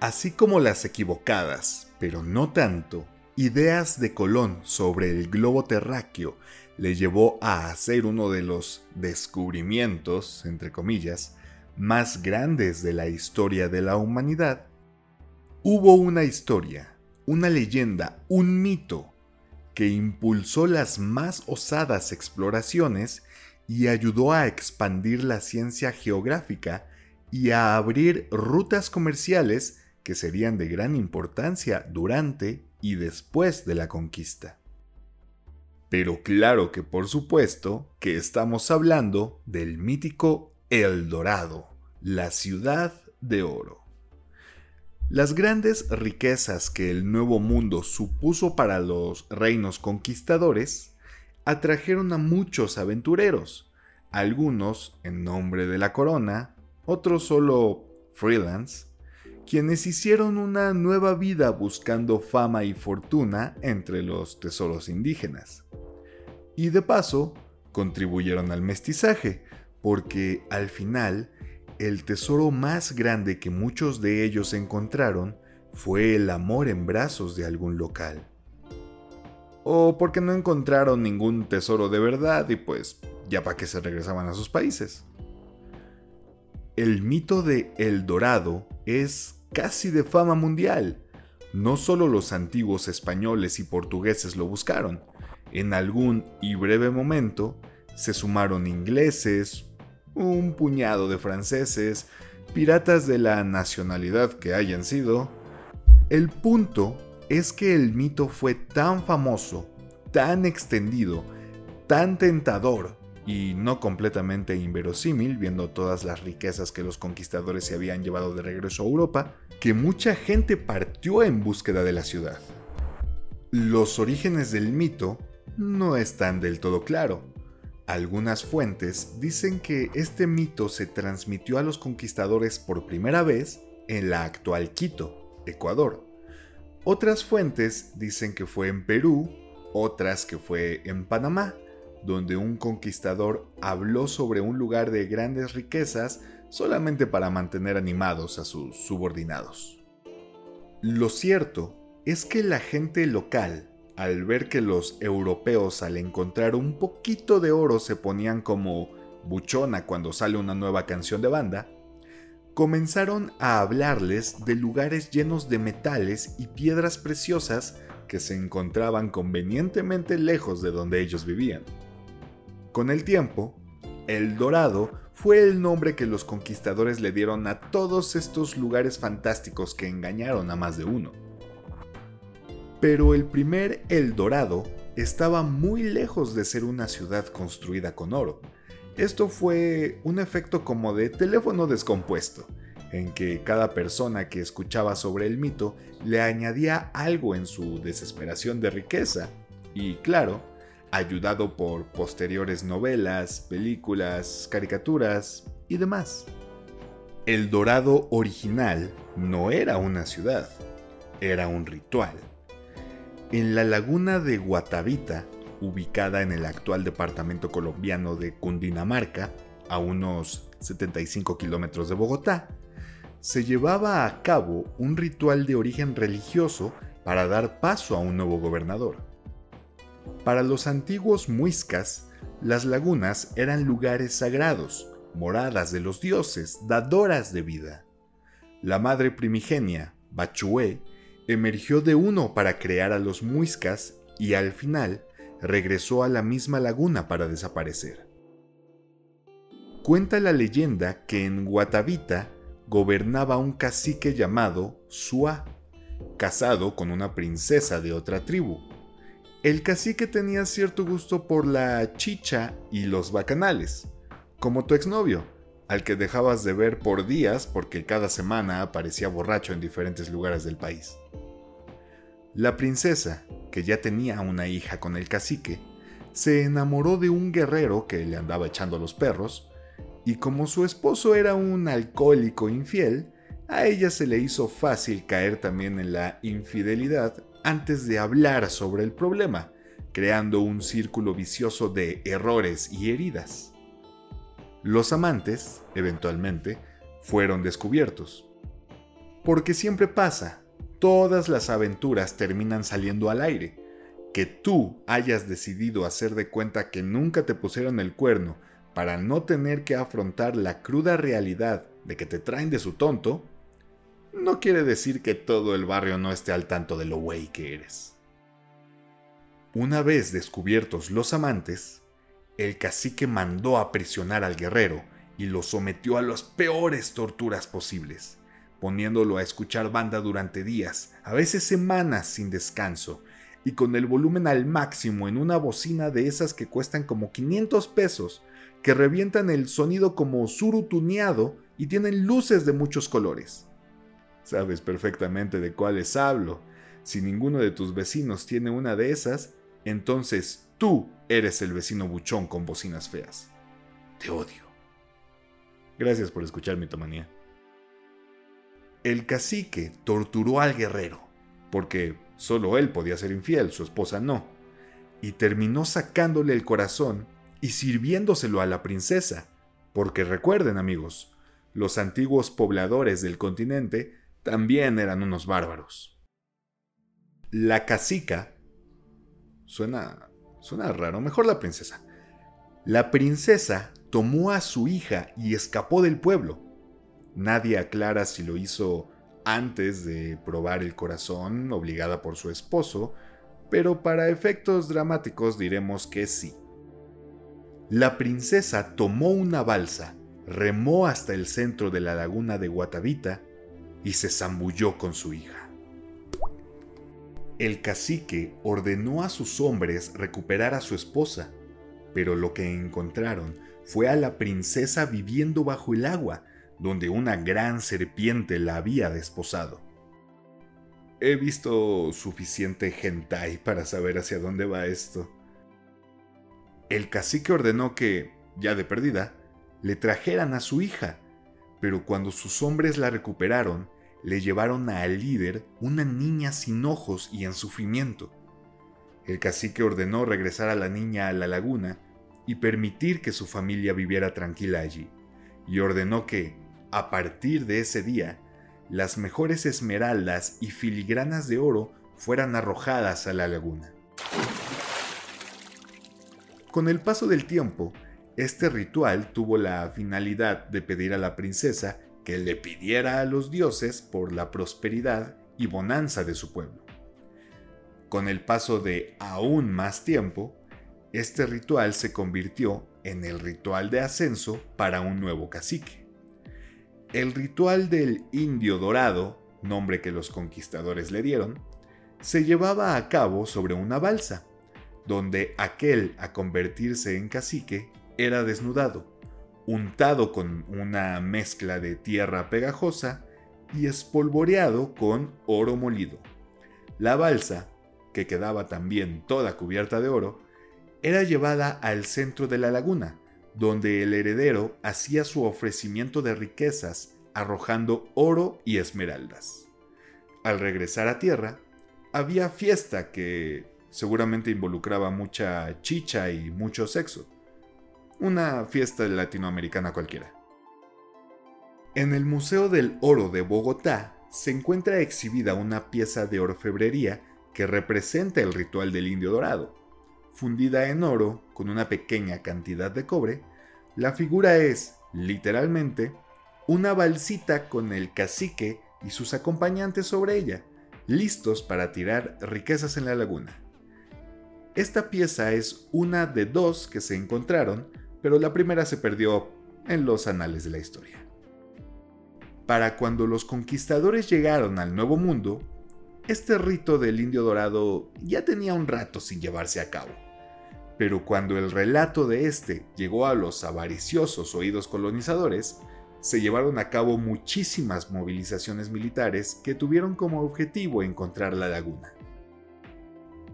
Así como las equivocadas, pero no tanto, ideas de Colón sobre el globo terráqueo le llevó a hacer uno de los descubrimientos, entre comillas, más grandes de la historia de la humanidad, hubo una historia, una leyenda, un mito que impulsó las más osadas exploraciones y ayudó a expandir la ciencia geográfica y a abrir rutas comerciales que serían de gran importancia durante y después de la conquista. Pero claro que por supuesto que estamos hablando del mítico El Dorado, la ciudad de oro. Las grandes riquezas que el Nuevo Mundo supuso para los reinos conquistadores atrajeron a muchos aventureros, algunos en nombre de la corona, otros solo freelance, quienes hicieron una nueva vida buscando fama y fortuna entre los tesoros indígenas. Y de paso, contribuyeron al mestizaje, porque al final, el tesoro más grande que muchos de ellos encontraron fue el amor en brazos de algún local. O porque no encontraron ningún tesoro de verdad y pues ya para que se regresaban a sus países. El mito de El Dorado es casi de fama mundial. No solo los antiguos españoles y portugueses lo buscaron, en algún y breve momento se sumaron ingleses, un puñado de franceses, piratas de la nacionalidad que hayan sido. El punto es que el mito fue tan famoso, tan extendido, tan tentador, y no completamente inverosímil, viendo todas las riquezas que los conquistadores se habían llevado de regreso a Europa, que mucha gente partió en búsqueda de la ciudad. Los orígenes del mito no están del todo claro. Algunas fuentes dicen que este mito se transmitió a los conquistadores por primera vez en la actual Quito, Ecuador. Otras fuentes dicen que fue en Perú, otras que fue en Panamá, donde un conquistador habló sobre un lugar de grandes riquezas solamente para mantener animados a sus subordinados. Lo cierto es que la gente local, al ver que los europeos al encontrar un poquito de oro se ponían como buchona cuando sale una nueva canción de banda, comenzaron a hablarles de lugares llenos de metales y piedras preciosas que se encontraban convenientemente lejos de donde ellos vivían. Con el tiempo, El Dorado fue el nombre que los conquistadores le dieron a todos estos lugares fantásticos que engañaron a más de uno. Pero el primer El Dorado estaba muy lejos de ser una ciudad construida con oro. Esto fue un efecto como de teléfono descompuesto, en que cada persona que escuchaba sobre el mito le añadía algo en su desesperación de riqueza. Y claro, ayudado por posteriores novelas, películas, caricaturas y demás. El Dorado original no era una ciudad, era un ritual. En la laguna de Guatavita, ubicada en el actual departamento colombiano de Cundinamarca, a unos 75 kilómetros de Bogotá, se llevaba a cabo un ritual de origen religioso para dar paso a un nuevo gobernador. Para los antiguos muiscas, las lagunas eran lugares sagrados, moradas de los dioses, dadoras de vida. La madre primigenia, Bachué, emergió de uno para crear a los muiscas y al final regresó a la misma laguna para desaparecer. Cuenta la leyenda que en Guatavita gobernaba un cacique llamado Suá, casado con una princesa de otra tribu. El cacique tenía cierto gusto por la chicha y los bacanales, como tu exnovio, al que dejabas de ver por días porque cada semana aparecía borracho en diferentes lugares del país. La princesa, que ya tenía una hija con el cacique, se enamoró de un guerrero que le andaba echando los perros, y como su esposo era un alcohólico infiel, a ella se le hizo fácil caer también en la infidelidad antes de hablar sobre el problema, creando un círculo vicioso de errores y heridas. Los amantes, eventualmente, fueron descubiertos. Porque siempre pasa, todas las aventuras terminan saliendo al aire. Que tú hayas decidido hacer de cuenta que nunca te pusieron el cuerno para no tener que afrontar la cruda realidad de que te traen de su tonto, no quiere decir que todo el barrio no esté al tanto de lo güey que eres. Una vez descubiertos los amantes, el cacique mandó a prisionar al guerrero y lo sometió a las peores torturas posibles, poniéndolo a escuchar banda durante días, a veces semanas sin descanso, y con el volumen al máximo en una bocina de esas que cuestan como 500 pesos, que revientan el sonido como surutuneado y tienen luces de muchos colores. Sabes perfectamente de cuáles hablo. Si ninguno de tus vecinos tiene una de esas, entonces tú eres el vecino buchón con bocinas feas. Te odio. Gracias por escuchar mi tomanía. El cacique torturó al guerrero, porque solo él podía ser infiel, su esposa no, y terminó sacándole el corazón y sirviéndoselo a la princesa, porque recuerden amigos, los antiguos pobladores del continente también eran unos bárbaros. La cacica suena suena raro, mejor la princesa. La princesa tomó a su hija y escapó del pueblo. Nadie aclara si lo hizo antes de probar el corazón, obligada por su esposo, pero para efectos dramáticos diremos que sí. La princesa tomó una balsa, remó hasta el centro de la laguna de Guatavita y se zambulló con su hija. El cacique ordenó a sus hombres recuperar a su esposa, pero lo que encontraron fue a la princesa viviendo bajo el agua, donde una gran serpiente la había desposado. He visto suficiente hentai para saber hacia dónde va esto el cacique ordenó que, ya de perdida, le trajeran a su hija, pero cuando sus hombres la recuperaron, le llevaron al líder una niña sin ojos y en sufrimiento. El cacique ordenó regresar a la niña a la laguna y permitir que su familia viviera tranquila allí, y ordenó que, a partir de ese día, las mejores esmeraldas y filigranas de oro fueran arrojadas a la laguna. Con el paso del tiempo, este ritual tuvo la finalidad de pedir a la princesa que le pidiera a los dioses por la prosperidad y bonanza de su pueblo. Con el paso de aún más tiempo, este ritual se convirtió en el ritual de ascenso para un nuevo cacique. El ritual del indio dorado, nombre que los conquistadores le dieron, se llevaba a cabo sobre una balsa, donde aquel a convertirse en cacique era desnudado, untado con una mezcla de tierra pegajosa y espolvoreado con oro molido. La balsa, que quedaba también toda cubierta de oro, era llevada al centro de la laguna, donde el heredero hacía su ofrecimiento de riquezas arrojando oro y esmeraldas. Al regresar a tierra, había fiesta que seguramente involucraba mucha chicha y mucho sexo. Una fiesta latinoamericana cualquiera. En el Museo del Oro de Bogotá se encuentra exhibida una pieza de orfebrería que representa el ritual del indio dorado. Fundida en oro con una pequeña cantidad de cobre, la figura es, literalmente, una balsita con el cacique y sus acompañantes sobre ella, listos para tirar riquezas en la laguna. Esta pieza es una de dos que se encontraron, pero la primera se perdió en los anales de la historia. Para cuando los conquistadores llegaron al Nuevo Mundo, este rito del indio dorado ya tenía un rato sin llevarse a cabo. Pero cuando el relato de este llegó a los avariciosos oídos colonizadores, se llevaron a cabo muchísimas movilizaciones militares que tuvieron como objetivo encontrar la laguna.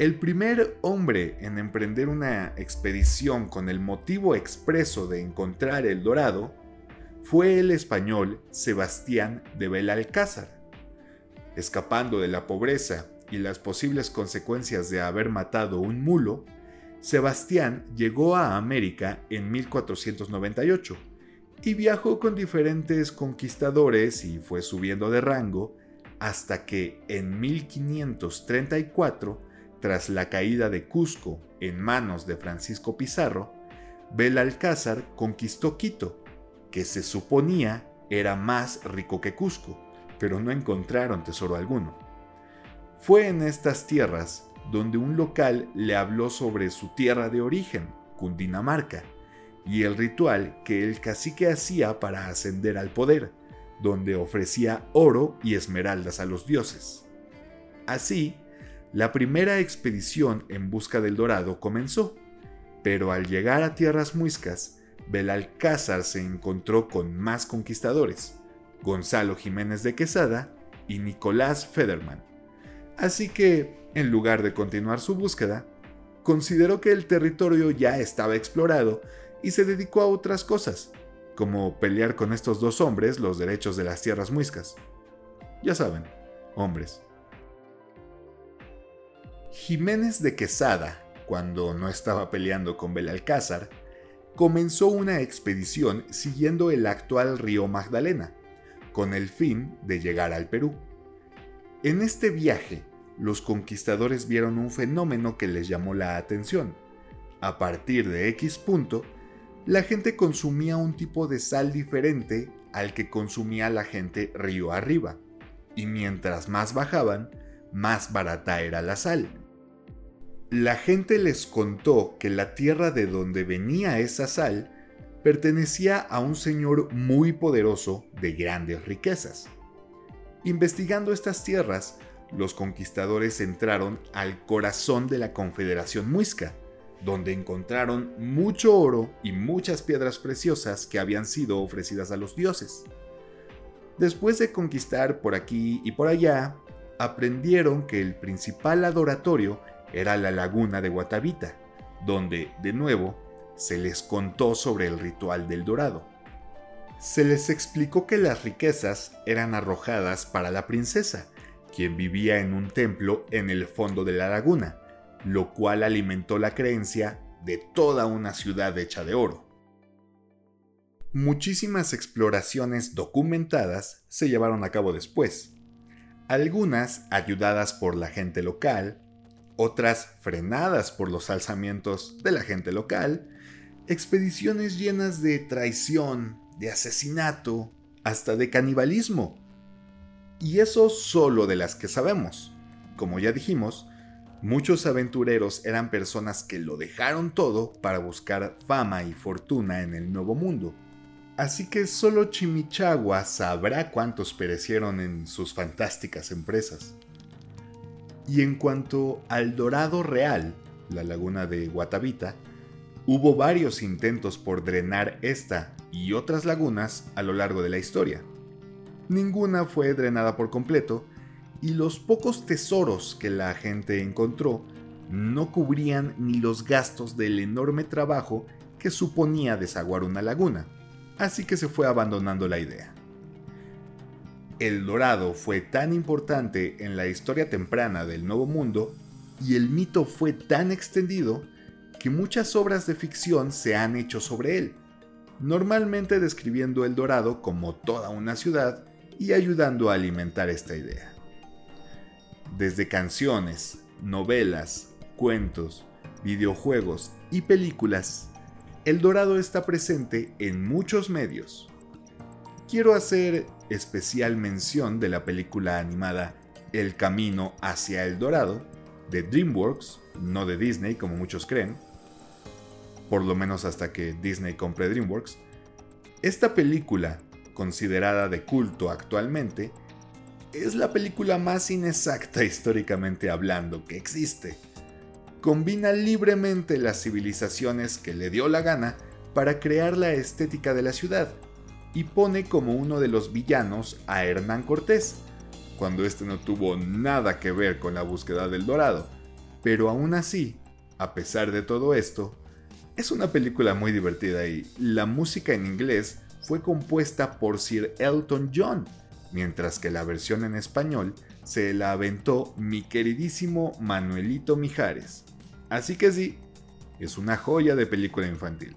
El primer hombre en emprender una expedición con el motivo expreso de encontrar el dorado fue el español Sebastián de Belalcázar. Escapando de la pobreza y las posibles consecuencias de haber matado un mulo, Sebastián llegó a América en 1498 y viajó con diferentes conquistadores y fue subiendo de rango hasta que en 1534, tras la caída de Cusco en manos de Francisco Pizarro, Belalcázar conquistó Quito, que se suponía era más rico que Cusco, pero no encontraron tesoro alguno. Fue en estas tierras donde un local le habló sobre su tierra de origen, Cundinamarca, y el ritual que el cacique hacía para ascender al poder, donde ofrecía oro y esmeraldas a los dioses. Así, la primera expedición en busca del dorado comenzó, pero al llegar a tierras muiscas, Belalcázar se encontró con más conquistadores, Gonzalo Jiménez de Quesada y Nicolás Federman. Así que, en lugar de continuar su búsqueda, consideró que el territorio ya estaba explorado y se dedicó a otras cosas, como pelear con estos dos hombres los derechos de las tierras muiscas. Ya saben, hombres. Jiménez de Quesada, cuando no estaba peleando con Belalcázar, comenzó una expedición siguiendo el actual río Magdalena, con el fin de llegar al Perú. En este viaje, los conquistadores vieron un fenómeno que les llamó la atención. A partir de X punto, la gente consumía un tipo de sal diferente al que consumía la gente río arriba, y mientras más bajaban, más barata era la sal. La gente les contó que la tierra de donde venía esa sal pertenecía a un señor muy poderoso de grandes riquezas. Investigando estas tierras, los conquistadores entraron al corazón de la Confederación Muisca, donde encontraron mucho oro y muchas piedras preciosas que habían sido ofrecidas a los dioses. Después de conquistar por aquí y por allá, aprendieron que el principal adoratorio era la laguna de Guatavita, donde, de nuevo, se les contó sobre el ritual del dorado. Se les explicó que las riquezas eran arrojadas para la princesa, quien vivía en un templo en el fondo de la laguna, lo cual alimentó la creencia de toda una ciudad hecha de oro. Muchísimas exploraciones documentadas se llevaron a cabo después, algunas ayudadas por la gente local, otras frenadas por los alzamientos de la gente local, expediciones llenas de traición, de asesinato, hasta de canibalismo. Y eso solo de las que sabemos. Como ya dijimos, Muchos aventureros eran personas que lo dejaron todo para buscar fama y fortuna en el nuevo mundo. Así que solo Chimichagua sabrá cuántos perecieron en sus fantásticas empresas. Y en cuanto al Dorado Real, la laguna de Guatavita, hubo varios intentos por drenar esta y otras lagunas a lo largo de la historia. Ninguna fue drenada por completo y los pocos tesoros que la gente encontró no cubrían ni los gastos del enorme trabajo que suponía desaguar una laguna, así que se fue abandonando la idea. El dorado fue tan importante en la historia temprana del Nuevo Mundo y el mito fue tan extendido que muchas obras de ficción se han hecho sobre él, normalmente describiendo el dorado como toda una ciudad y ayudando a alimentar esta idea desde canciones, novelas, cuentos, videojuegos y películas, El Dorado está presente en muchos medios. Quiero hacer especial mención de la película animada El Camino hacia el Dorado, de DreamWorks, no de Disney como muchos creen, por lo menos hasta que Disney compre DreamWorks. Esta película, considerada de culto actualmente, es la película más inexacta históricamente hablando que existe. Combina libremente las civilizaciones que le dio la gana para crear la estética de la ciudad y pone como uno de los villanos a Hernán Cortés, cuando este no tuvo nada que ver con la búsqueda del dorado. Pero aún así, a pesar de todo esto, es una película muy divertida y la música en inglés fue compuesta por Sir Elton John, mientras que la versión en español se la aventó mi queridísimo Manuelito Mijares. Así que sí, es una joya de película infantil.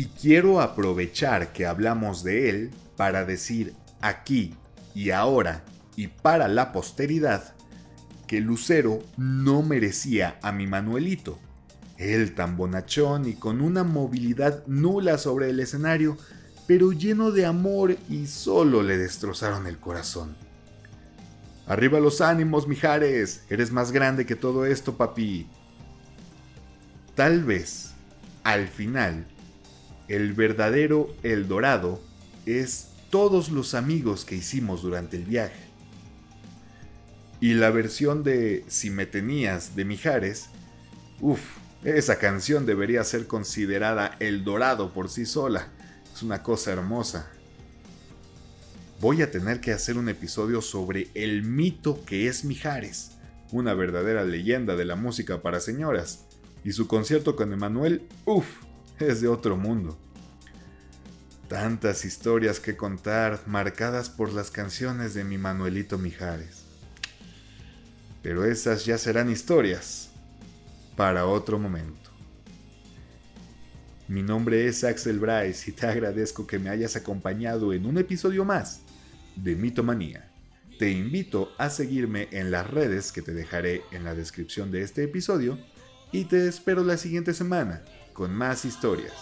Y quiero aprovechar que hablamos de él para decir aquí y ahora y para la posteridad que Lucero no merecía a mi Manuelito. Él tan bonachón y con una movilidad nula sobre el escenario, pero lleno de amor y solo le destrozaron el corazón. Arriba los ánimos, Mijares, eres más grande que todo esto, papi. Tal vez, al final, el verdadero El Dorado es todos los amigos que hicimos durante el viaje. Y la versión de Si me tenías de Mijares, uff, esa canción debería ser considerada El Dorado por sí sola. Es una cosa hermosa. Voy a tener que hacer un episodio sobre el mito que es Mijares, una verdadera leyenda de la música para señoras. Y su concierto con Emanuel, uff, es de otro mundo. Tantas historias que contar marcadas por las canciones de mi Manuelito Mijares. Pero esas ya serán historias para otro momento. Mi nombre es Axel Bryce y te agradezco que me hayas acompañado en un episodio más de Mitomanía. Te invito a seguirme en las redes que te dejaré en la descripción de este episodio y te espero la siguiente semana con más historias.